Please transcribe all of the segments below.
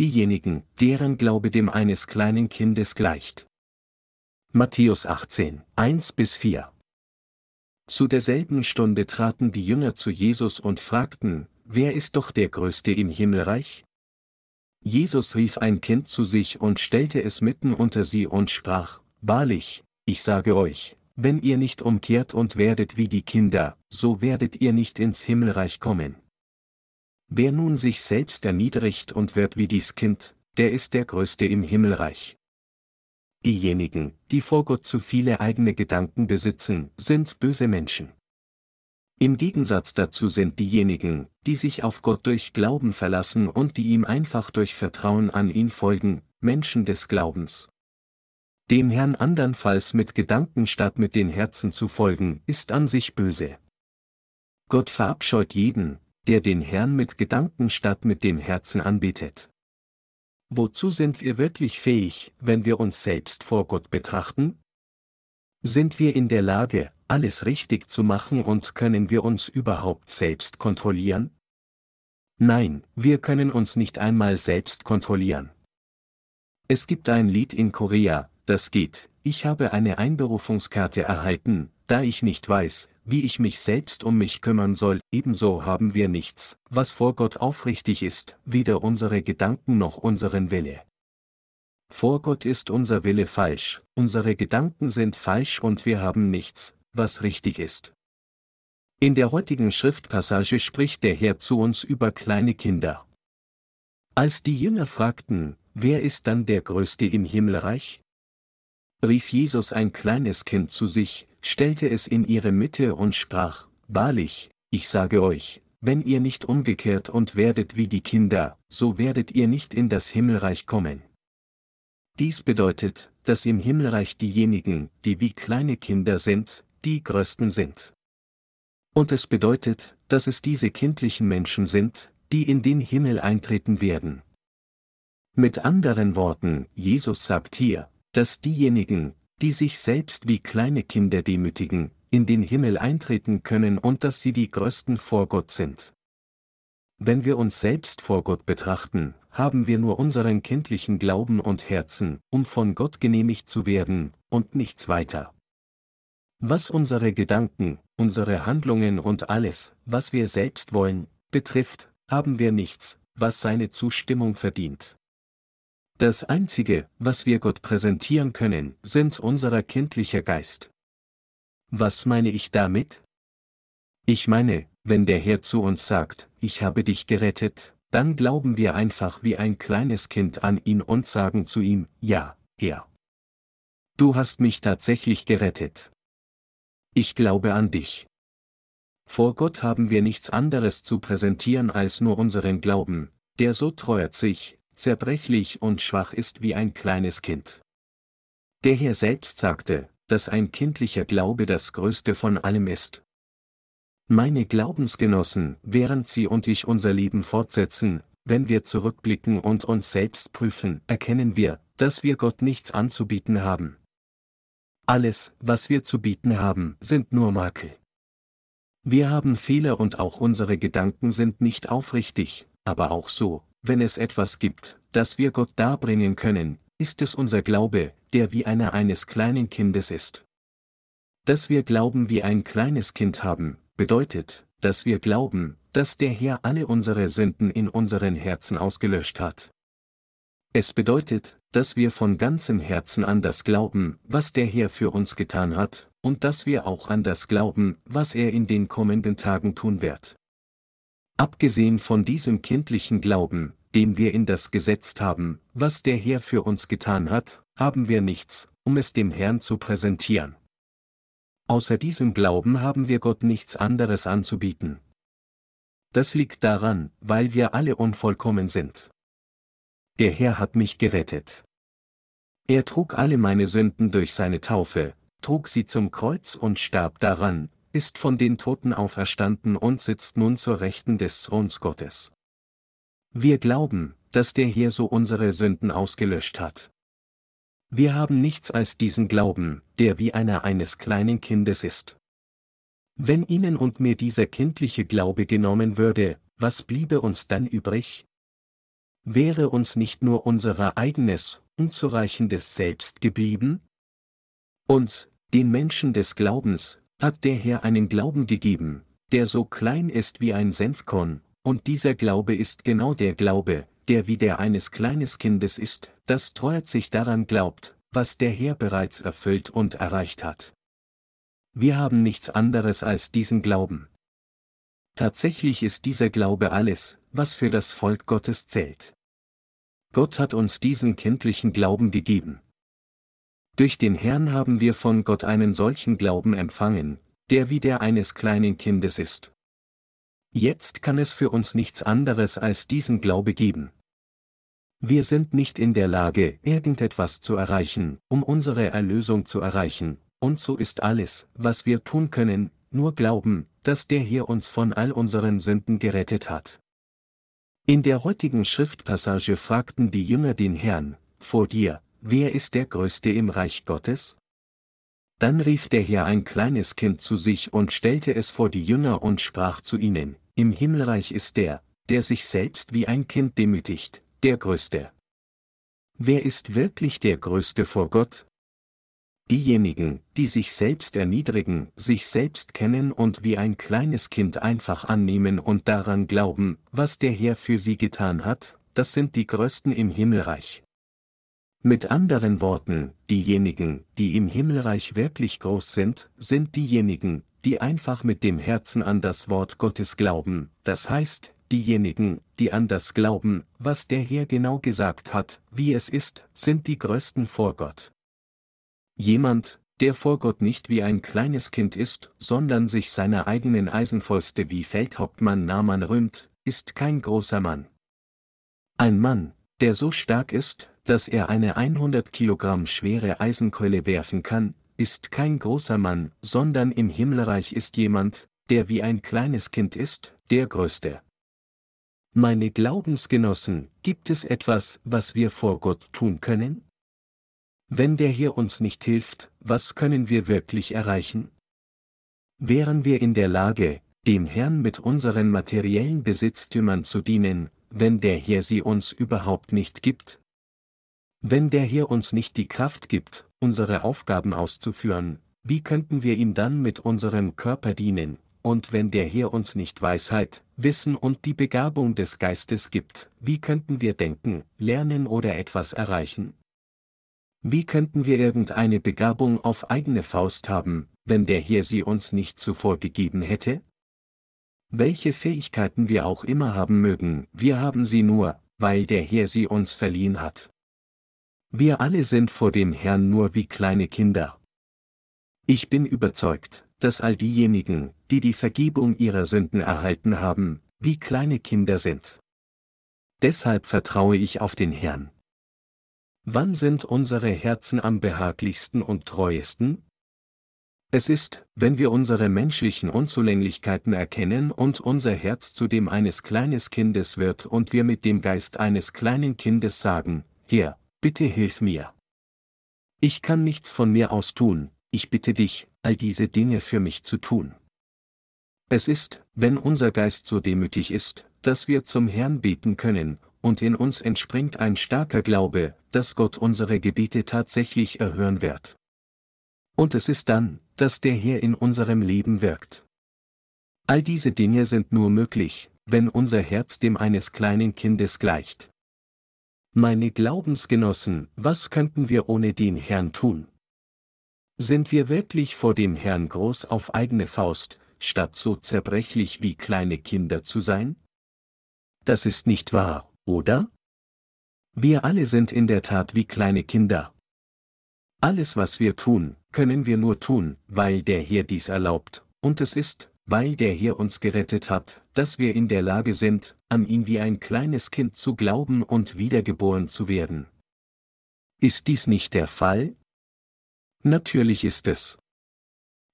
diejenigen, deren Glaube dem eines kleinen Kindes gleicht. Matthäus 18, 1 bis 4 Zu derselben Stunde traten die Jünger zu Jesus und fragten, Wer ist doch der Größte im Himmelreich? Jesus rief ein Kind zu sich und stellte es mitten unter sie und sprach, Wahrlich, ich sage euch, wenn ihr nicht umkehrt und werdet wie die Kinder, so werdet ihr nicht ins Himmelreich kommen. Wer nun sich selbst erniedrigt und wird wie dies Kind, der ist der Größte im Himmelreich. Diejenigen, die vor Gott zu viele eigene Gedanken besitzen, sind böse Menschen. Im Gegensatz dazu sind diejenigen, die sich auf Gott durch Glauben verlassen und die ihm einfach durch Vertrauen an ihn folgen, Menschen des Glaubens. Dem Herrn andernfalls mit Gedanken statt mit den Herzen zu folgen, ist an sich böse. Gott verabscheut jeden, der den Herrn mit Gedanken statt mit dem Herzen anbetet. Wozu sind wir wirklich fähig, wenn wir uns selbst vor Gott betrachten? Sind wir in der Lage, alles richtig zu machen und können wir uns überhaupt selbst kontrollieren? Nein, wir können uns nicht einmal selbst kontrollieren. Es gibt ein Lied in Korea, das geht, ich habe eine Einberufungskarte erhalten, da ich nicht weiß, wie ich mich selbst um mich kümmern soll, ebenso haben wir nichts, was vor Gott aufrichtig ist, weder unsere Gedanken noch unseren Wille. Vor Gott ist unser Wille falsch, unsere Gedanken sind falsch und wir haben nichts, was richtig ist. In der heutigen Schriftpassage spricht der Herr zu uns über kleine Kinder. Als die Jünger fragten, wer ist dann der Größte im Himmelreich? Rief Jesus ein kleines Kind zu sich, stellte es in ihre Mitte und sprach, Wahrlich, ich sage euch, wenn ihr nicht umgekehrt und werdet wie die Kinder, so werdet ihr nicht in das Himmelreich kommen. Dies bedeutet, dass im Himmelreich diejenigen, die wie kleine Kinder sind, die Größten sind. Und es bedeutet, dass es diese kindlichen Menschen sind, die in den Himmel eintreten werden. Mit anderen Worten, Jesus sagt hier, dass diejenigen, die sich selbst wie kleine Kinder demütigen, in den Himmel eintreten können und dass sie die Größten vor Gott sind. Wenn wir uns selbst vor Gott betrachten, haben wir nur unseren kindlichen Glauben und Herzen, um von Gott genehmigt zu werden, und nichts weiter. Was unsere Gedanken, unsere Handlungen und alles, was wir selbst wollen, betrifft, haben wir nichts, was seine Zustimmung verdient. Das Einzige, was wir Gott präsentieren können, sind unser kindlicher Geist. Was meine ich damit? Ich meine, wenn der Herr zu uns sagt, ich habe dich gerettet, dann glauben wir einfach wie ein kleines Kind an ihn und sagen zu ihm, ja, Herr. Du hast mich tatsächlich gerettet. Ich glaube an dich. Vor Gott haben wir nichts anderes zu präsentieren als nur unseren Glauben, der so treuert sich, zerbrechlich und schwach ist wie ein kleines Kind. Der Herr selbst sagte, dass ein kindlicher Glaube das Größte von allem ist. Meine Glaubensgenossen, während Sie und ich unser Leben fortsetzen, wenn wir zurückblicken und uns selbst prüfen, erkennen wir, dass wir Gott nichts anzubieten haben. Alles, was wir zu bieten haben, sind nur Makel. Wir haben Fehler und auch unsere Gedanken sind nicht aufrichtig, aber auch so, wenn es etwas gibt, das wir Gott darbringen können, ist es unser Glaube, der wie einer eines kleinen Kindes ist. Dass wir Glauben wie ein kleines Kind haben, bedeutet, dass wir glauben, dass der Herr alle unsere Sünden in unseren Herzen ausgelöscht hat. Es bedeutet, dass wir von ganzem Herzen an das glauben, was der Herr für uns getan hat, und dass wir auch an das glauben, was er in den kommenden Tagen tun wird. Abgesehen von diesem kindlichen Glauben, den wir in das gesetzt haben, was der Herr für uns getan hat, haben wir nichts, um es dem Herrn zu präsentieren. Außer diesem Glauben haben wir Gott nichts anderes anzubieten. Das liegt daran, weil wir alle unvollkommen sind. Der Herr hat mich gerettet. Er trug alle meine Sünden durch seine Taufe, trug sie zum Kreuz und starb daran, ist von den Toten auferstanden und sitzt nun zur Rechten des Throns Gottes. Wir glauben, dass der Herr so unsere Sünden ausgelöscht hat. Wir haben nichts als diesen Glauben, der wie einer eines kleinen Kindes ist. Wenn Ihnen und mir dieser kindliche Glaube genommen würde, was bliebe uns dann übrig? wäre uns nicht nur unser eigenes, unzureichendes Selbst geblieben? Uns, den Menschen des Glaubens, hat der Herr einen Glauben gegeben, der so klein ist wie ein Senfkorn, und dieser Glaube ist genau der Glaube, der wie der eines kleines Kindes ist, das treuherzig daran glaubt, was der Herr bereits erfüllt und erreicht hat. Wir haben nichts anderes als diesen Glauben. Tatsächlich ist dieser Glaube alles, was für das Volk Gottes zählt. Gott hat uns diesen kindlichen Glauben gegeben. Durch den Herrn haben wir von Gott einen solchen Glauben empfangen, der wie der eines kleinen Kindes ist. Jetzt kann es für uns nichts anderes als diesen Glaube geben. Wir sind nicht in der Lage, irgendetwas zu erreichen, um unsere Erlösung zu erreichen, und so ist alles, was wir tun können, nur glauben, dass der hier uns von all unseren Sünden gerettet hat. In der heutigen Schriftpassage fragten die Jünger den Herrn, vor dir, wer ist der Größte im Reich Gottes? Dann rief der Herr ein kleines Kind zu sich und stellte es vor die Jünger und sprach zu ihnen, im Himmelreich ist der, der sich selbst wie ein Kind demütigt, der Größte. Wer ist wirklich der Größte vor Gott? Diejenigen, die sich selbst erniedrigen, sich selbst kennen und wie ein kleines Kind einfach annehmen und daran glauben, was der Herr für sie getan hat, das sind die Größten im Himmelreich. Mit anderen Worten, diejenigen, die im Himmelreich wirklich groß sind, sind diejenigen, die einfach mit dem Herzen an das Wort Gottes glauben, das heißt, diejenigen, die an das glauben, was der Herr genau gesagt hat, wie es ist, sind die Größten vor Gott. Jemand, der vor Gott nicht wie ein kleines Kind ist, sondern sich seiner eigenen Eisenfäuste wie Feldhauptmann Naaman rühmt, ist kein großer Mann. Ein Mann, der so stark ist, dass er eine 100 Kilogramm schwere Eisenkeule werfen kann, ist kein großer Mann, sondern im Himmelreich ist jemand, der wie ein kleines Kind ist, der Größte. Meine Glaubensgenossen, gibt es etwas, was wir vor Gott tun können? Wenn der hier uns nicht hilft, was können wir wirklich erreichen? Wären wir in der Lage, dem Herrn mit unseren materiellen Besitztümern zu dienen, wenn der Herr sie uns überhaupt nicht gibt? Wenn der Herr uns nicht die Kraft gibt, unsere Aufgaben auszuführen, wie könnten wir ihm dann mit unserem Körper dienen, und wenn der Herr uns nicht Weisheit, Wissen und die Begabung des Geistes gibt, wie könnten wir denken, lernen oder etwas erreichen? Wie könnten wir irgendeine Begabung auf eigene Faust haben, wenn der Herr sie uns nicht zuvor gegeben hätte? Welche Fähigkeiten wir auch immer haben mögen, wir haben sie nur, weil der Herr sie uns verliehen hat. Wir alle sind vor dem Herrn nur wie kleine Kinder. Ich bin überzeugt, dass all diejenigen, die die Vergebung ihrer Sünden erhalten haben, wie kleine Kinder sind. Deshalb vertraue ich auf den Herrn. Wann sind unsere Herzen am behaglichsten und treuesten? Es ist, wenn wir unsere menschlichen Unzulänglichkeiten erkennen und unser Herz zu dem eines kleines Kindes wird und wir mit dem Geist eines kleinen Kindes sagen, Herr, bitte hilf mir. Ich kann nichts von mir aus tun, ich bitte dich, all diese Dinge für mich zu tun. Es ist, wenn unser Geist so demütig ist, dass wir zum Herrn beten können, und in uns entspringt ein starker Glaube, dass Gott unsere Gebete tatsächlich erhören wird. Und es ist dann, dass der Herr in unserem Leben wirkt. All diese Dinge sind nur möglich, wenn unser Herz dem eines kleinen Kindes gleicht. Meine Glaubensgenossen, was könnten wir ohne den Herrn tun? Sind wir wirklich vor dem Herrn groß auf eigene Faust, statt so zerbrechlich wie kleine Kinder zu sein? Das ist nicht wahr, oder? Wir alle sind in der Tat wie kleine Kinder. Alles, was wir tun, können wir nur tun, weil der Herr dies erlaubt, und es ist, weil der Herr uns gerettet hat, dass wir in der Lage sind, an ihn wie ein kleines Kind zu glauben und wiedergeboren zu werden. Ist dies nicht der Fall? Natürlich ist es.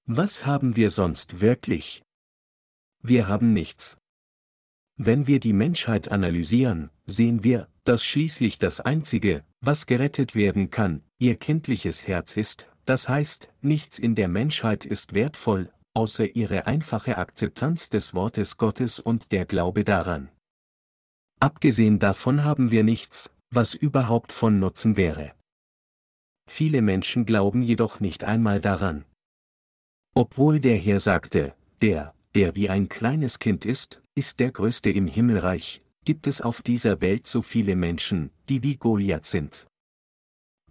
Was haben wir sonst wirklich? Wir haben nichts. Wenn wir die Menschheit analysieren, sehen wir, dass schließlich das Einzige, was gerettet werden kann, ihr kindliches Herz ist, das heißt, nichts in der Menschheit ist wertvoll, außer ihre einfache Akzeptanz des Wortes Gottes und der Glaube daran. Abgesehen davon haben wir nichts, was überhaupt von Nutzen wäre. Viele Menschen glauben jedoch nicht einmal daran. Obwohl der Herr sagte, der, der wie ein kleines Kind ist, ist der Größte im Himmelreich, gibt es auf dieser Welt so viele Menschen, die wie Goliath sind.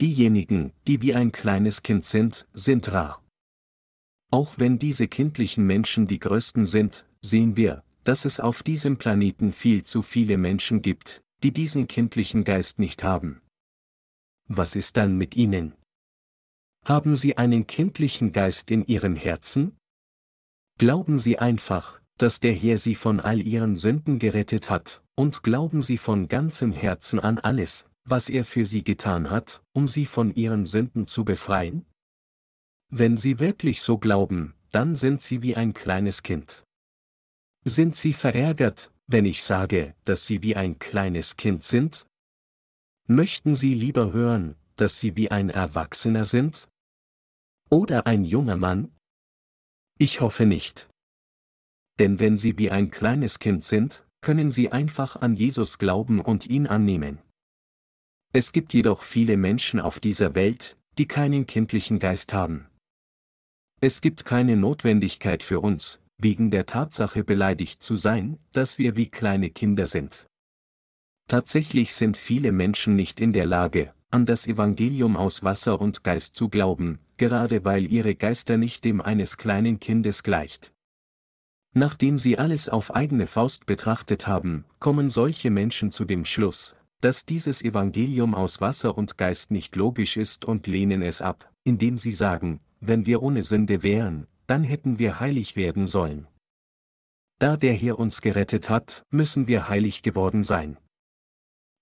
Diejenigen, die wie ein kleines Kind sind, sind rar. Auch wenn diese kindlichen Menschen die größten sind, sehen wir, dass es auf diesem Planeten viel zu viele Menschen gibt, die diesen kindlichen Geist nicht haben. Was ist dann mit ihnen? Haben sie einen kindlichen Geist in ihrem Herzen? Glauben sie einfach, dass der Herr sie von all ihren Sünden gerettet hat, und glauben sie von ganzem Herzen an alles, was er für sie getan hat, um sie von ihren Sünden zu befreien? Wenn sie wirklich so glauben, dann sind sie wie ein kleines Kind. Sind sie verärgert, wenn ich sage, dass sie wie ein kleines Kind sind? Möchten Sie lieber hören, dass Sie wie ein Erwachsener sind? Oder ein junger Mann? Ich hoffe nicht. Denn wenn Sie wie ein kleines Kind sind, können Sie einfach an Jesus glauben und ihn annehmen. Es gibt jedoch viele Menschen auf dieser Welt, die keinen kindlichen Geist haben. Es gibt keine Notwendigkeit für uns, wegen der Tatsache beleidigt zu sein, dass wir wie kleine Kinder sind. Tatsächlich sind viele Menschen nicht in der Lage, an das Evangelium aus Wasser und Geist zu glauben, gerade weil ihre Geister nicht dem eines kleinen Kindes gleicht. Nachdem sie alles auf eigene Faust betrachtet haben, kommen solche Menschen zu dem Schluss, dass dieses Evangelium aus Wasser und Geist nicht logisch ist und lehnen es ab, indem sie sagen, wenn wir ohne Sünde wären, dann hätten wir heilig werden sollen. Da der Herr uns gerettet hat, müssen wir heilig geworden sein.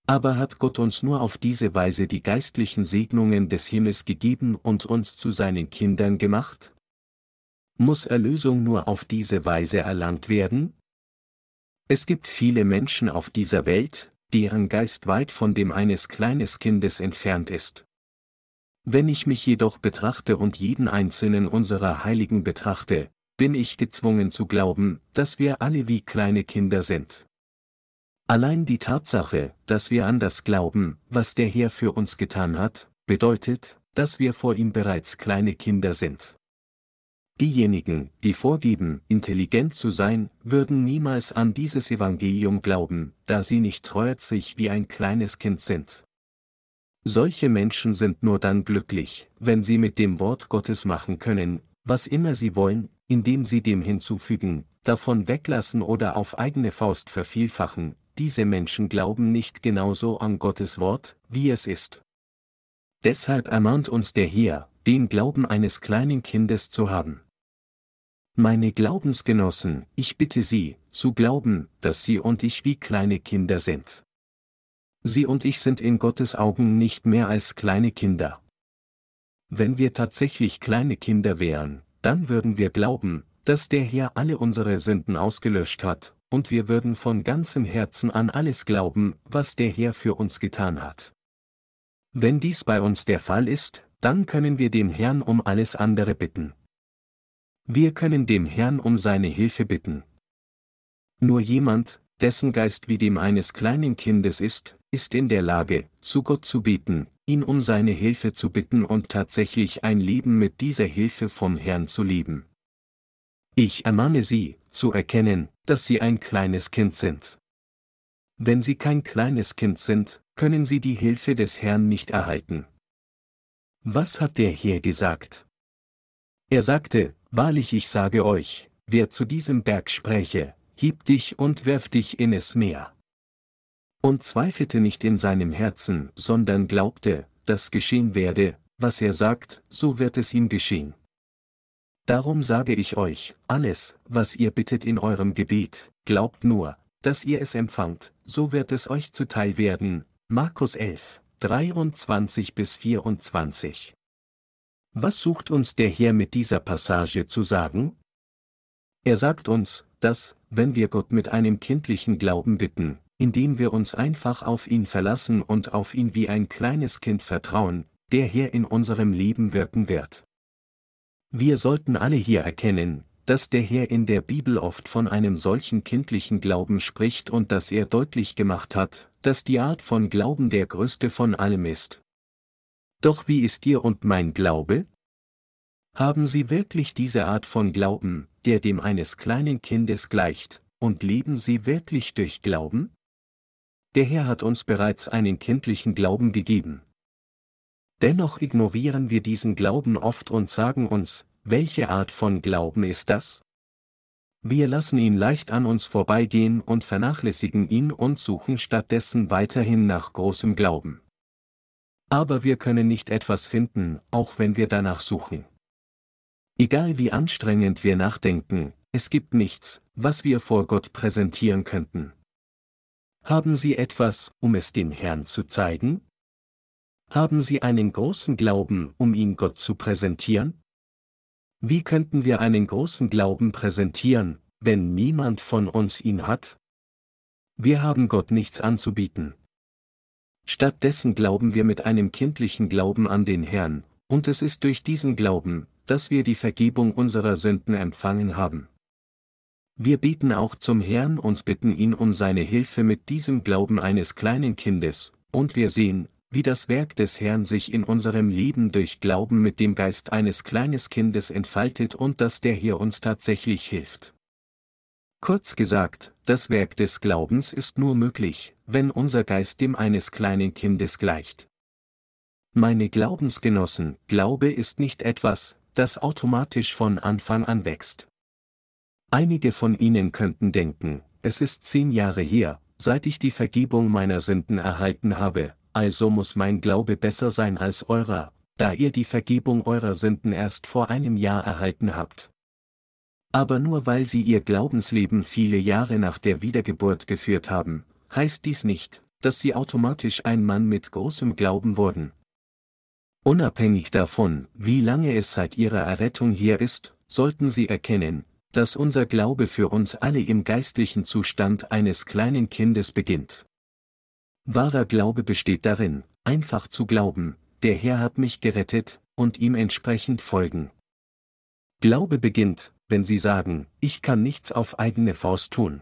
Aber hat Gott uns nur auf diese Weise die geistlichen Segnungen des Himmels gegeben und uns zu seinen Kindern gemacht? Muss Erlösung nur auf diese Weise erlangt werden? Es gibt viele Menschen auf dieser Welt, deren Geist weit von dem eines kleines Kindes entfernt ist. Wenn ich mich jedoch betrachte und jeden einzelnen unserer Heiligen betrachte, bin ich gezwungen zu glauben, dass wir alle wie kleine Kinder sind. Allein die Tatsache, dass wir an das glauben, was der Herr für uns getan hat, bedeutet, dass wir vor ihm bereits kleine Kinder sind. Diejenigen, die vorgeben, intelligent zu sein, würden niemals an dieses Evangelium glauben, da sie nicht treuherzig wie ein kleines Kind sind. Solche Menschen sind nur dann glücklich, wenn sie mit dem Wort Gottes machen können, was immer sie wollen, indem sie dem hinzufügen, davon weglassen oder auf eigene Faust vervielfachen, diese Menschen glauben nicht genauso an Gottes Wort, wie es ist. Deshalb ermahnt uns der Herr, den Glauben eines kleinen Kindes zu haben. Meine Glaubensgenossen, ich bitte Sie, zu glauben, dass Sie und ich wie kleine Kinder sind. Sie und ich sind in Gottes Augen nicht mehr als kleine Kinder. Wenn wir tatsächlich kleine Kinder wären, dann würden wir glauben, dass der Herr alle unsere Sünden ausgelöscht hat, und wir würden von ganzem Herzen an alles glauben, was der Herr für uns getan hat. Wenn dies bei uns der Fall ist, dann können wir dem Herrn um alles andere bitten. Wir können dem Herrn um seine Hilfe bitten. Nur jemand, dessen Geist wie dem eines kleinen Kindes ist, ist in der Lage, zu Gott zu beten, ihn um seine Hilfe zu bitten und tatsächlich ein Leben mit dieser Hilfe vom Herrn zu leben. Ich ermahne Sie, zu erkennen, dass Sie ein kleines Kind sind. Wenn Sie kein kleines Kind sind, können Sie die Hilfe des Herrn nicht erhalten. Was hat der Herr gesagt? Er sagte, Wahrlich ich sage euch, wer zu diesem Berg spräche, hieb dich und werf dich in es Meer. Und zweifelte nicht in seinem Herzen, sondern glaubte, dass geschehen werde, was er sagt, so wird es ihm geschehen. Darum sage ich euch, alles, was ihr bittet in eurem Gebet, glaubt nur, dass ihr es empfangt, so wird es euch zuteil werden. Markus 11, 23 bis 24. Was sucht uns der Herr mit dieser Passage zu sagen? Er sagt uns, dass, wenn wir Gott mit einem kindlichen Glauben bitten, indem wir uns einfach auf ihn verlassen und auf ihn wie ein kleines Kind vertrauen, der Herr in unserem Leben wirken wird. Wir sollten alle hier erkennen, dass der Herr in der Bibel oft von einem solchen kindlichen Glauben spricht und dass er deutlich gemacht hat, dass die Art von Glauben der größte von allem ist. Doch wie ist Ihr und mein Glaube? Haben Sie wirklich diese Art von Glauben, der dem eines kleinen Kindes gleicht, und leben Sie wirklich durch Glauben? Der Herr hat uns bereits einen kindlichen Glauben gegeben. Dennoch ignorieren wir diesen Glauben oft und sagen uns, welche Art von Glauben ist das? Wir lassen ihn leicht an uns vorbeigehen und vernachlässigen ihn und suchen stattdessen weiterhin nach großem Glauben. Aber wir können nicht etwas finden, auch wenn wir danach suchen. Egal wie anstrengend wir nachdenken, es gibt nichts, was wir vor Gott präsentieren könnten. Haben Sie etwas, um es dem Herrn zu zeigen? Haben Sie einen großen Glauben, um ihn Gott zu präsentieren? Wie könnten wir einen großen Glauben präsentieren, wenn niemand von uns ihn hat? Wir haben Gott nichts anzubieten. Stattdessen glauben wir mit einem kindlichen Glauben an den Herrn, und es ist durch diesen Glauben, dass wir die Vergebung unserer Sünden empfangen haben. Wir beten auch zum Herrn und bitten ihn um seine Hilfe mit diesem Glauben eines kleinen Kindes, und wir sehen, wie das Werk des Herrn sich in unserem Leben durch Glauben mit dem Geist eines kleines Kindes entfaltet und dass der hier uns tatsächlich hilft. Kurz gesagt, das Werk des Glaubens ist nur möglich, wenn unser Geist dem eines kleinen Kindes gleicht. Meine Glaubensgenossen, Glaube ist nicht etwas, das automatisch von Anfang an wächst. Einige von Ihnen könnten denken, es ist zehn Jahre her, seit ich die Vergebung meiner Sünden erhalten habe, also muss mein Glaube besser sein als eurer, da ihr die Vergebung eurer Sünden erst vor einem Jahr erhalten habt. Aber nur weil sie ihr Glaubensleben viele Jahre nach der Wiedergeburt geführt haben, heißt dies nicht, dass sie automatisch ein Mann mit großem Glauben wurden. Unabhängig davon, wie lange es seit ihrer Errettung hier ist, sollten sie erkennen, dass unser Glaube für uns alle im geistlichen Zustand eines kleinen Kindes beginnt. Wahrer Glaube besteht darin, einfach zu glauben, der Herr hat mich gerettet, und ihm entsprechend folgen. Glaube beginnt, wenn Sie sagen, ich kann nichts auf eigene Faust tun.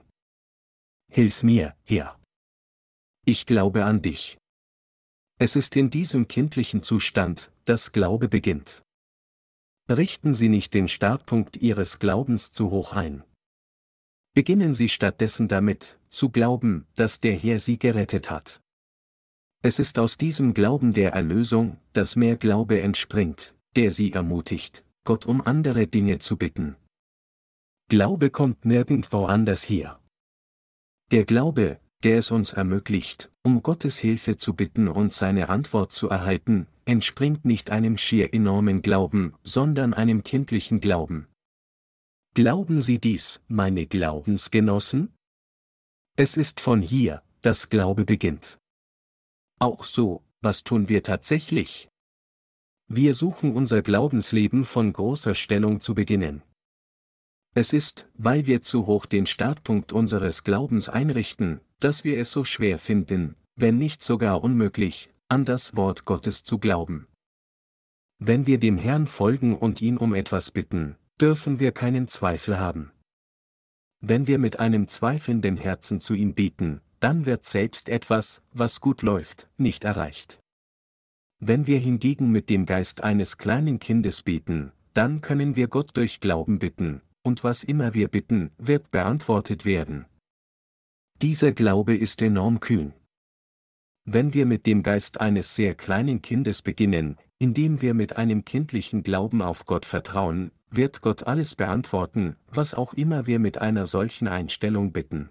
Hilf mir, Herr. Ich glaube an dich. Es ist in diesem kindlichen Zustand, dass Glaube beginnt. Richten Sie nicht den Startpunkt Ihres Glaubens zu hoch ein. Beginnen Sie stattdessen damit, zu glauben, dass der Herr Sie gerettet hat. Es ist aus diesem Glauben der Erlösung, dass mehr Glaube entspringt, der Sie ermutigt, Gott um andere Dinge zu bitten. Glaube kommt nirgendwo anders her. Der Glaube, der es uns ermöglicht, um Gottes Hilfe zu bitten und seine Antwort zu erhalten, entspringt nicht einem schier enormen Glauben, sondern einem kindlichen Glauben. Glauben Sie dies, meine Glaubensgenossen? Es ist von hier, dass Glaube beginnt. Auch so, was tun wir tatsächlich? Wir suchen unser Glaubensleben von großer Stellung zu beginnen. Es ist, weil wir zu hoch den Startpunkt unseres Glaubens einrichten, dass wir es so schwer finden, wenn nicht sogar unmöglich, an das Wort Gottes zu glauben. Wenn wir dem Herrn folgen und ihn um etwas bitten, dürfen wir keinen Zweifel haben. Wenn wir mit einem zweifelnden Herzen zu ihm beten, dann wird selbst etwas, was gut läuft, nicht erreicht. Wenn wir hingegen mit dem Geist eines kleinen Kindes beten, dann können wir Gott durch Glauben bitten, und was immer wir bitten, wird beantwortet werden. Dieser Glaube ist enorm kühn. Wenn wir mit dem Geist eines sehr kleinen Kindes beginnen, indem wir mit einem kindlichen Glauben auf Gott vertrauen, wird Gott alles beantworten, was auch immer wir mit einer solchen Einstellung bitten.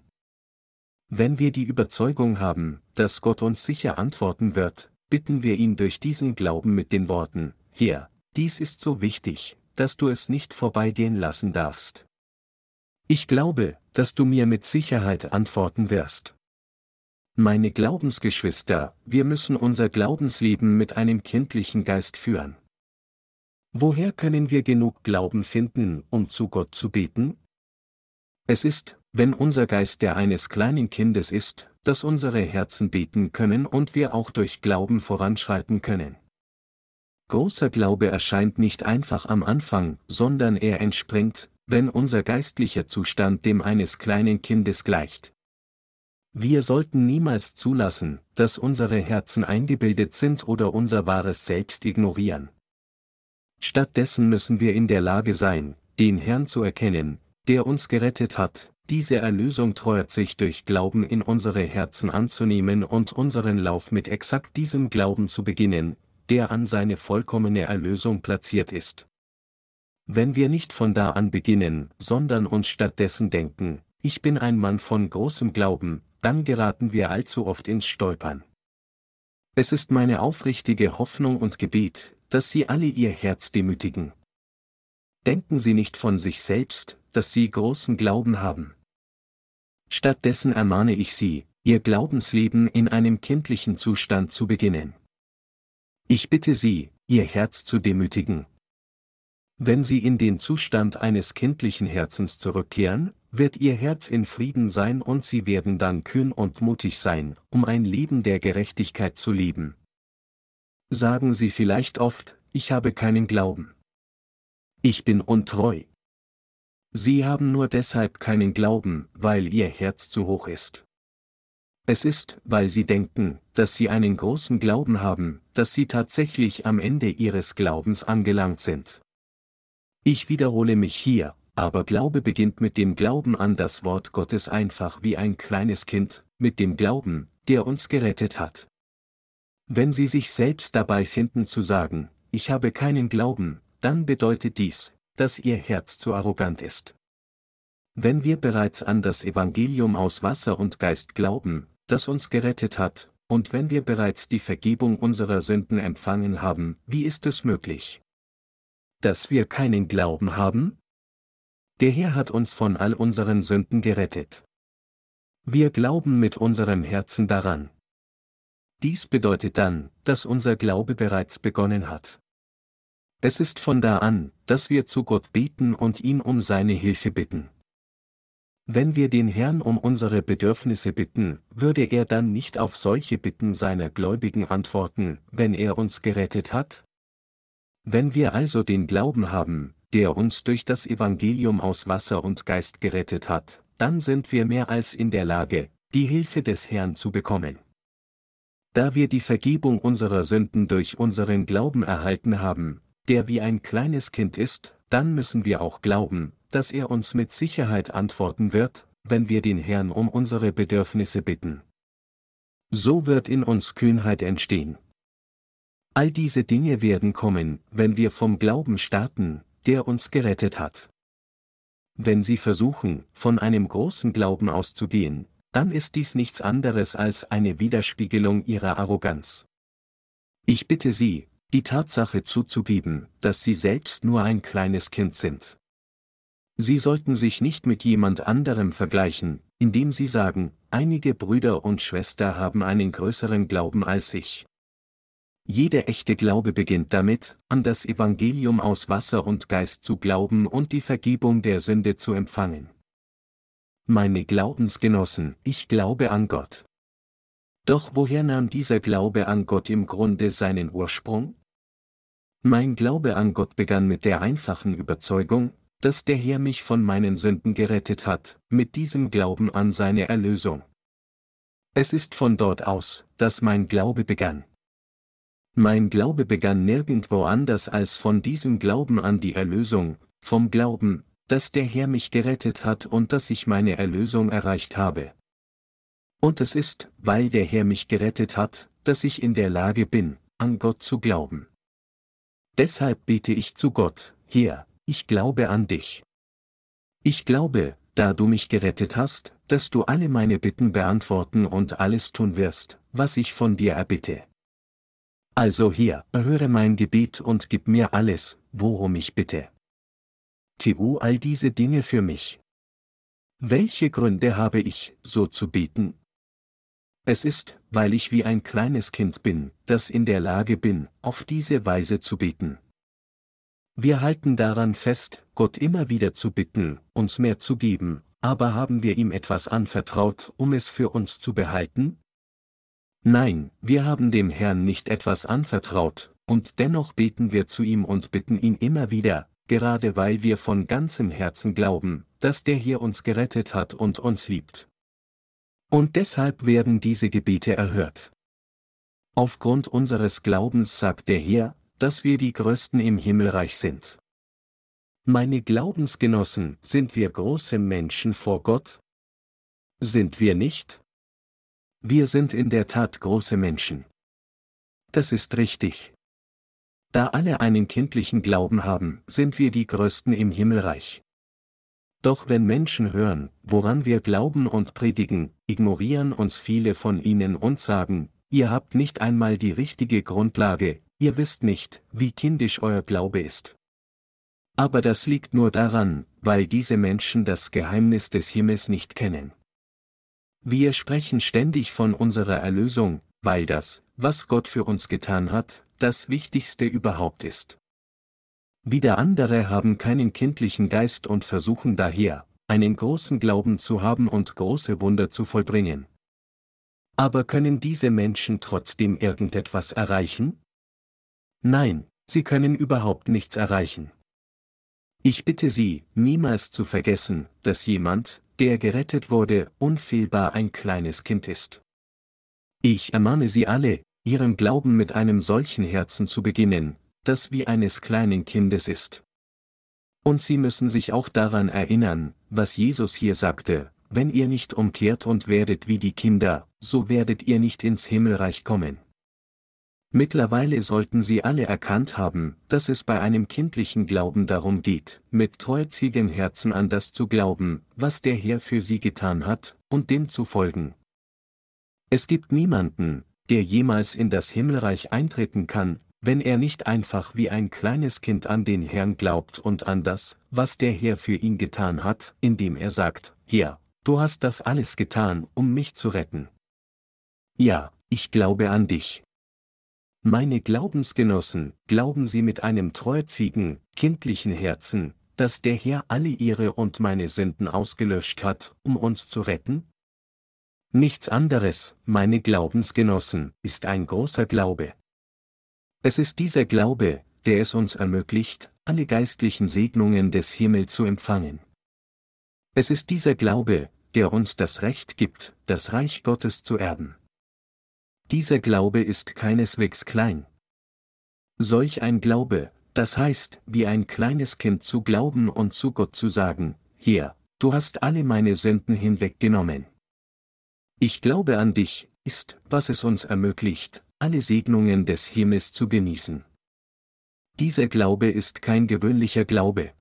Wenn wir die Überzeugung haben, dass Gott uns sicher antworten wird, bitten wir ihn durch diesen Glauben mit den Worten, Herr, dies ist so wichtig, dass du es nicht vorbeigehen lassen darfst. Ich glaube, dass du mir mit Sicherheit antworten wirst. Meine Glaubensgeschwister, wir müssen unser Glaubensleben mit einem kindlichen Geist führen. Woher können wir genug Glauben finden, um zu Gott zu beten? Es ist, wenn unser Geist der eines kleinen Kindes ist, dass unsere Herzen beten können und wir auch durch Glauben voranschreiten können. Großer Glaube erscheint nicht einfach am Anfang, sondern er entspringt, wenn unser geistlicher Zustand dem eines kleinen Kindes gleicht. Wir sollten niemals zulassen, dass unsere Herzen eingebildet sind oder unser wahres Selbst ignorieren. Stattdessen müssen wir in der Lage sein, den Herrn zu erkennen, der uns gerettet hat, diese Erlösung treuert sich durch Glauben in unsere Herzen anzunehmen und unseren Lauf mit exakt diesem Glauben zu beginnen, der an seine vollkommene Erlösung platziert ist. Wenn wir nicht von da an beginnen, sondern uns stattdessen denken, ich bin ein Mann von großem Glauben, dann geraten wir allzu oft ins Stolpern. Es ist meine aufrichtige Hoffnung und Gebet, dass Sie alle Ihr Herz demütigen. Denken Sie nicht von sich selbst, dass Sie großen Glauben haben. Stattdessen ermahne ich Sie, Ihr Glaubensleben in einem kindlichen Zustand zu beginnen. Ich bitte Sie, Ihr Herz zu demütigen. Wenn Sie in den Zustand eines kindlichen Herzens zurückkehren, wird Ihr Herz in Frieden sein und Sie werden dann kühn und mutig sein, um ein Leben der Gerechtigkeit zu leben. Sagen Sie vielleicht oft, ich habe keinen Glauben. Ich bin untreu. Sie haben nur deshalb keinen Glauben, weil Ihr Herz zu hoch ist. Es ist, weil Sie denken, dass Sie einen großen Glauben haben, dass Sie tatsächlich am Ende Ihres Glaubens angelangt sind. Ich wiederhole mich hier, aber Glaube beginnt mit dem Glauben an das Wort Gottes einfach wie ein kleines Kind, mit dem Glauben, der uns gerettet hat. Wenn Sie sich selbst dabei finden zu sagen, ich habe keinen Glauben, dann bedeutet dies, dass Ihr Herz zu arrogant ist. Wenn wir bereits an das Evangelium aus Wasser und Geist glauben, das uns gerettet hat, und wenn wir bereits die Vergebung unserer Sünden empfangen haben, wie ist es möglich? Dass wir keinen Glauben haben? Der Herr hat uns von all unseren Sünden gerettet. Wir glauben mit unserem Herzen daran. Dies bedeutet dann, dass unser Glaube bereits begonnen hat. Es ist von da an, dass wir zu Gott beten und ihn um seine Hilfe bitten. Wenn wir den Herrn um unsere Bedürfnisse bitten, würde er dann nicht auf solche Bitten seiner Gläubigen antworten, wenn er uns gerettet hat? Wenn wir also den Glauben haben, der uns durch das Evangelium aus Wasser und Geist gerettet hat, dann sind wir mehr als in der Lage, die Hilfe des Herrn zu bekommen. Da wir die Vergebung unserer Sünden durch unseren Glauben erhalten haben, der wie ein kleines Kind ist, dann müssen wir auch glauben, dass er uns mit Sicherheit antworten wird, wenn wir den Herrn um unsere Bedürfnisse bitten. So wird in uns Kühnheit entstehen. All diese Dinge werden kommen, wenn wir vom Glauben starten, der uns gerettet hat. Wenn Sie versuchen, von einem großen Glauben auszugehen, dann ist dies nichts anderes als eine Widerspiegelung Ihrer Arroganz. Ich bitte Sie, die Tatsache zuzugeben, dass sie selbst nur ein kleines Kind sind. Sie sollten sich nicht mit jemand anderem vergleichen, indem sie sagen, einige Brüder und Schwester haben einen größeren Glauben als ich. Jeder echte Glaube beginnt damit, an das Evangelium aus Wasser und Geist zu glauben und die Vergebung der Sünde zu empfangen. Meine Glaubensgenossen, ich glaube an Gott. Doch woher nahm dieser Glaube an Gott im Grunde seinen Ursprung? Mein Glaube an Gott begann mit der einfachen Überzeugung, dass der Herr mich von meinen Sünden gerettet hat, mit diesem Glauben an seine Erlösung. Es ist von dort aus, dass mein Glaube begann. Mein Glaube begann nirgendwo anders als von diesem Glauben an die Erlösung, vom Glauben, dass der Herr mich gerettet hat und dass ich meine Erlösung erreicht habe. Und es ist, weil der Herr mich gerettet hat, dass ich in der Lage bin, an Gott zu glauben. Deshalb bete ich zu Gott, Herr, ich glaube an dich. Ich glaube, da du mich gerettet hast, dass du alle meine Bitten beantworten und alles tun wirst, was ich von dir erbitte. Also hier, erhöre mein Gebet und gib mir alles, worum ich bitte. Tu all diese Dinge für mich. Welche Gründe habe ich, so zu beten? Es ist, weil ich wie ein kleines Kind bin, das in der Lage bin, auf diese Weise zu beten. Wir halten daran fest, Gott immer wieder zu bitten, uns mehr zu geben, aber haben wir ihm etwas anvertraut, um es für uns zu behalten? Nein, wir haben dem Herrn nicht etwas anvertraut, und dennoch beten wir zu ihm und bitten ihn immer wieder, gerade weil wir von ganzem Herzen glauben, dass der Herr uns gerettet hat und uns liebt. Und deshalb werden diese Gebete erhört. Aufgrund unseres Glaubens sagt der Herr, dass wir die Größten im Himmelreich sind. Meine Glaubensgenossen, sind wir große Menschen vor Gott? Sind wir nicht? Wir sind in der Tat große Menschen. Das ist richtig. Da alle einen kindlichen Glauben haben, sind wir die Größten im Himmelreich. Doch wenn Menschen hören, woran wir glauben und predigen, ignorieren uns viele von ihnen und sagen, ihr habt nicht einmal die richtige Grundlage, ihr wisst nicht, wie kindisch euer Glaube ist. Aber das liegt nur daran, weil diese Menschen das Geheimnis des Himmels nicht kennen. Wir sprechen ständig von unserer Erlösung, weil das, was Gott für uns getan hat, das Wichtigste überhaupt ist. Wieder andere haben keinen kindlichen Geist und versuchen daher, einen großen Glauben zu haben und große Wunder zu vollbringen. Aber können diese Menschen trotzdem irgendetwas erreichen? Nein, sie können überhaupt nichts erreichen. Ich bitte Sie, niemals zu vergessen, dass jemand, der gerettet wurde, unfehlbar ein kleines Kind ist. Ich ermahne Sie alle, Ihren Glauben mit einem solchen Herzen zu beginnen, das wie eines kleinen Kindes ist. Und Sie müssen sich auch daran erinnern, was Jesus hier sagte, wenn ihr nicht umkehrt und werdet wie die Kinder, so werdet ihr nicht ins Himmelreich kommen. Mittlerweile sollten Sie alle erkannt haben, dass es bei einem kindlichen Glauben darum geht, mit treuzigem Herzen an das zu glauben, was der Herr für Sie getan hat, und dem zu folgen. Es gibt niemanden, der jemals in das Himmelreich eintreten kann, wenn er nicht einfach wie ein kleines Kind an den Herrn glaubt und an das, was der Herr für ihn getan hat, indem er sagt, Herr, du hast das alles getan, um mich zu retten. Ja, ich glaube an dich. Meine Glaubensgenossen, glauben Sie mit einem treuzigen, kindlichen Herzen, dass der Herr alle Ihre und meine Sünden ausgelöscht hat, um uns zu retten? Nichts anderes, meine Glaubensgenossen, ist ein großer Glaube. Es ist dieser Glaube, der es uns ermöglicht, alle geistlichen Segnungen des Himmels zu empfangen. Es ist dieser Glaube, der uns das Recht gibt, das Reich Gottes zu erben. Dieser Glaube ist keineswegs klein. Solch ein Glaube, das heißt, wie ein kleines Kind zu glauben und zu Gott zu sagen, Herr, du hast alle meine Sünden hinweggenommen. Ich glaube an dich, ist, was es uns ermöglicht, alle Segnungen des Himmels zu genießen. Dieser Glaube ist kein gewöhnlicher Glaube.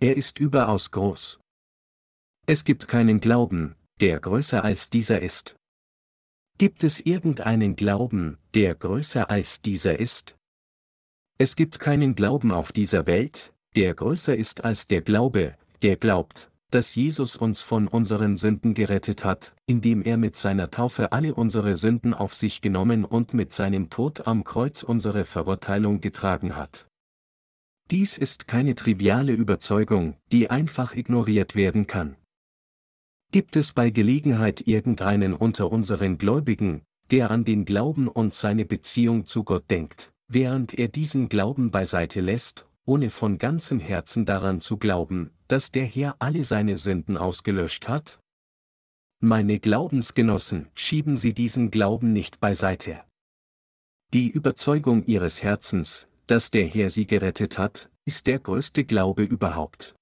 Er ist überaus groß. Es gibt keinen Glauben, der größer als dieser ist. Gibt es irgendeinen Glauben, der größer als dieser ist? Es gibt keinen Glauben auf dieser Welt, der größer ist als der Glaube, der glaubt, dass Jesus uns von unseren Sünden gerettet hat, indem er mit seiner Taufe alle unsere Sünden auf sich genommen und mit seinem Tod am Kreuz unsere Verurteilung getragen hat. Dies ist keine triviale Überzeugung, die einfach ignoriert werden kann. Gibt es bei Gelegenheit irgendeinen unter unseren Gläubigen, der an den Glauben und seine Beziehung zu Gott denkt, während er diesen Glauben beiseite lässt ohne von ganzem Herzen daran zu glauben, dass der Herr alle seine Sünden ausgelöscht hat? Meine Glaubensgenossen, schieben Sie diesen Glauben nicht beiseite. Die Überzeugung Ihres Herzens, dass der Herr Sie gerettet hat, ist der größte Glaube überhaupt.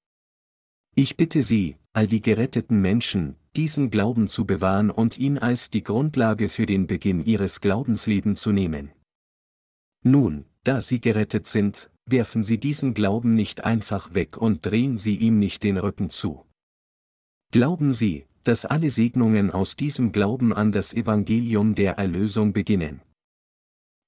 Ich bitte Sie, all die geretteten Menschen, diesen Glauben zu bewahren und ihn als die Grundlage für den Beginn ihres Glaubenslebens zu nehmen. Nun, da Sie gerettet sind, werfen Sie diesen Glauben nicht einfach weg und drehen Sie ihm nicht den Rücken zu. Glauben Sie, dass alle Segnungen aus diesem Glauben an das Evangelium der Erlösung beginnen.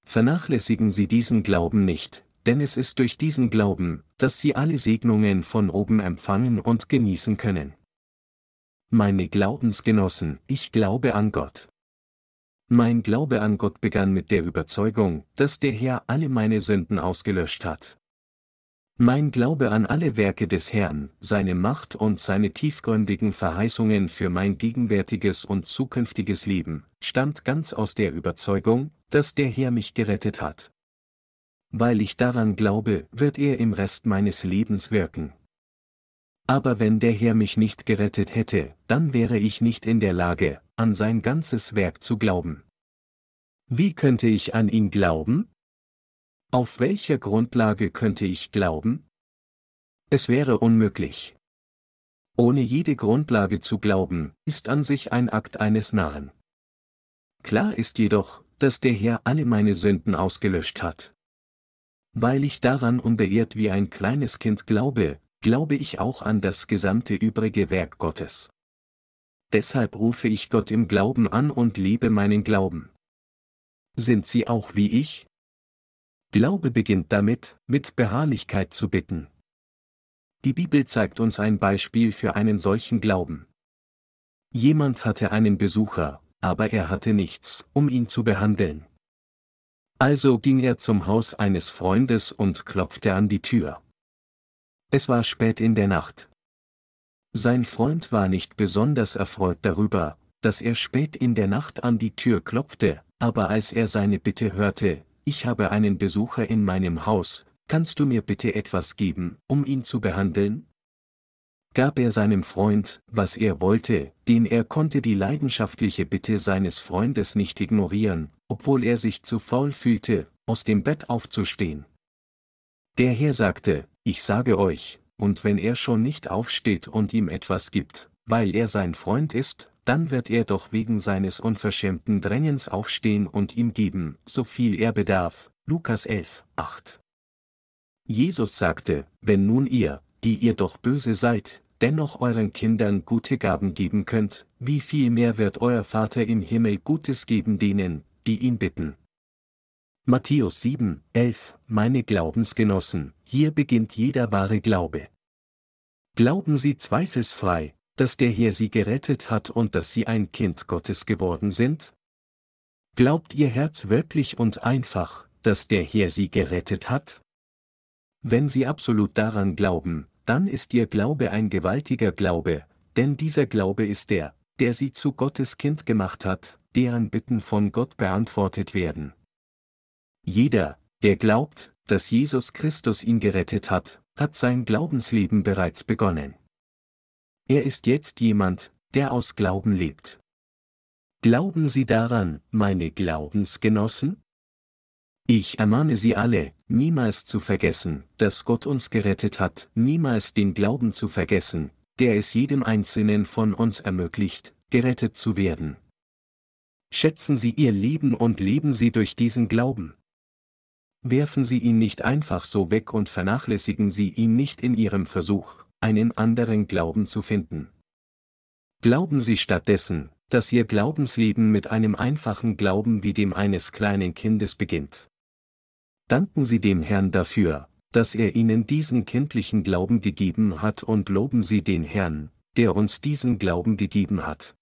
Vernachlässigen Sie diesen Glauben nicht, denn es ist durch diesen Glauben, dass Sie alle Segnungen von oben empfangen und genießen können. Meine Glaubensgenossen, ich glaube an Gott. Mein Glaube an Gott begann mit der Überzeugung, dass der Herr alle meine Sünden ausgelöscht hat. Mein Glaube an alle Werke des Herrn, seine Macht und seine tiefgründigen Verheißungen für mein gegenwärtiges und zukünftiges Leben, stammt ganz aus der Überzeugung, dass der Herr mich gerettet hat. Weil ich daran glaube, wird er im Rest meines Lebens wirken. Aber wenn der Herr mich nicht gerettet hätte, dann wäre ich nicht in der Lage, an sein ganzes Werk zu glauben. Wie könnte ich an ihn glauben? Auf welcher Grundlage könnte ich glauben? Es wäre unmöglich. Ohne jede Grundlage zu glauben, ist an sich ein Akt eines Narren. Klar ist jedoch, dass der Herr alle meine Sünden ausgelöscht hat. Weil ich daran unbeirrt wie ein kleines Kind glaube, glaube ich auch an das gesamte übrige Werk Gottes. Deshalb rufe ich Gott im Glauben an und liebe meinen Glauben. Sind Sie auch wie ich? Glaube beginnt damit, mit Beharrlichkeit zu bitten. Die Bibel zeigt uns ein Beispiel für einen solchen Glauben. Jemand hatte einen Besucher, aber er hatte nichts, um ihn zu behandeln. Also ging er zum Haus eines Freundes und klopfte an die Tür. Es war spät in der Nacht. Sein Freund war nicht besonders erfreut darüber, dass er spät in der Nacht an die Tür klopfte, aber als er seine Bitte hörte, ich habe einen Besucher in meinem Haus, kannst du mir bitte etwas geben, um ihn zu behandeln? Gab er seinem Freund, was er wollte, denn er konnte die leidenschaftliche Bitte seines Freundes nicht ignorieren, obwohl er sich zu faul fühlte, aus dem Bett aufzustehen. Der Herr sagte, ich sage euch, und wenn er schon nicht aufsteht und ihm etwas gibt, weil er sein Freund ist, dann wird er doch wegen seines unverschämten Drängens aufstehen und ihm geben, so viel er bedarf. Lukas 11, 8. Jesus sagte, wenn nun ihr, die ihr doch böse seid, dennoch euren Kindern gute Gaben geben könnt, wie viel mehr wird euer Vater im Himmel Gutes geben denen, die ihn bitten. Matthäus 7, 11, meine Glaubensgenossen, hier beginnt jeder wahre Glaube. Glauben Sie zweifelsfrei, dass der Herr Sie gerettet hat und dass Sie ein Kind Gottes geworden sind? Glaubt Ihr Herz wirklich und einfach, dass der Herr Sie gerettet hat? Wenn Sie absolut daran glauben, dann ist Ihr Glaube ein gewaltiger Glaube, denn dieser Glaube ist der, der Sie zu Gottes Kind gemacht hat, deren Bitten von Gott beantwortet werden. Jeder, der glaubt, dass Jesus Christus ihn gerettet hat, hat sein Glaubensleben bereits begonnen. Er ist jetzt jemand, der aus Glauben lebt. Glauben Sie daran, meine Glaubensgenossen? Ich ermahne Sie alle, niemals zu vergessen, dass Gott uns gerettet hat, niemals den Glauben zu vergessen, der es jedem Einzelnen von uns ermöglicht, gerettet zu werden. Schätzen Sie Ihr Leben und leben Sie durch diesen Glauben. Werfen Sie ihn nicht einfach so weg und vernachlässigen Sie ihn nicht in Ihrem Versuch, einen anderen Glauben zu finden. Glauben Sie stattdessen, dass Ihr Glaubensleben mit einem einfachen Glauben wie dem eines kleinen Kindes beginnt. Danken Sie dem Herrn dafür, dass er Ihnen diesen kindlichen Glauben gegeben hat und loben Sie den Herrn, der uns diesen Glauben gegeben hat.